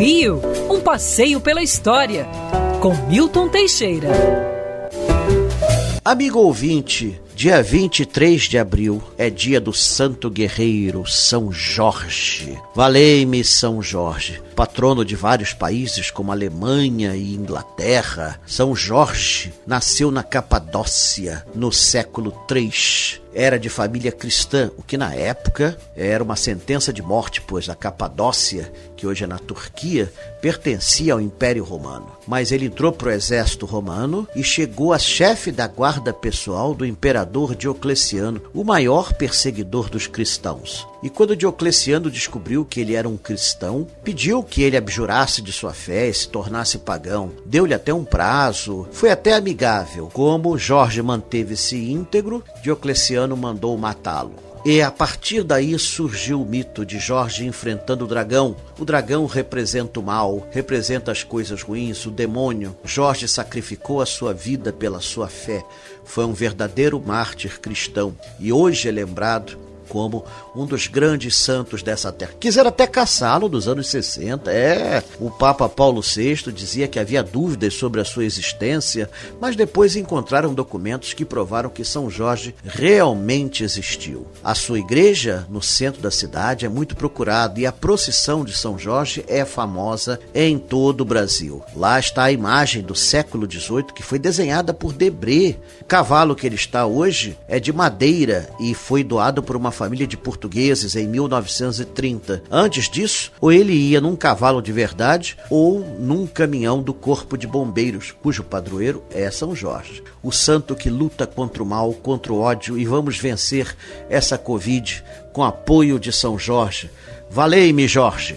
Rio, um passeio pela história, com Milton Teixeira. Amigo ouvinte, dia 23 de abril é dia do santo guerreiro São Jorge. Valei-me São Jorge, patrono de vários países como Alemanha e Inglaterra. São Jorge nasceu na Capadócia no século 3 era de família cristã, o que na época era uma sentença de morte, pois a Capadócia, que hoje é na Turquia, pertencia ao Império Romano. Mas ele entrou para o exército romano e chegou a chefe da guarda pessoal do imperador Diocleciano, o maior perseguidor dos cristãos. E quando Diocleciano descobriu que ele era um cristão, pediu que ele abjurasse de sua fé e se tornasse pagão. Deu-lhe até um prazo, foi até amigável. Como Jorge manteve-se íntegro, Diocleciano mandou matá-lo. E a partir daí surgiu o mito de Jorge enfrentando o dragão. O dragão representa o mal, representa as coisas ruins, o demônio. Jorge sacrificou a sua vida pela sua fé. Foi um verdadeiro mártir cristão e hoje é lembrado como um dos grandes santos dessa terra. Quiseram até caçá-lo nos anos 60. É, o Papa Paulo VI dizia que havia dúvidas sobre a sua existência, mas depois encontraram documentos que provaram que São Jorge realmente existiu. A sua igreja, no centro da cidade, é muito procurada e a procissão de São Jorge é famosa em todo o Brasil. Lá está a imagem do século XVIII que foi desenhada por Debré. O cavalo que ele está hoje é de madeira e foi doado por uma família de portugueses em 1930. Antes disso, ou ele ia num cavalo de verdade ou num caminhão do Corpo de Bombeiros, cujo padroeiro é São Jorge. O santo que luta contra o mal, contra o ódio e vamos vencer essa Covid com apoio de São Jorge. Valei-me, Jorge!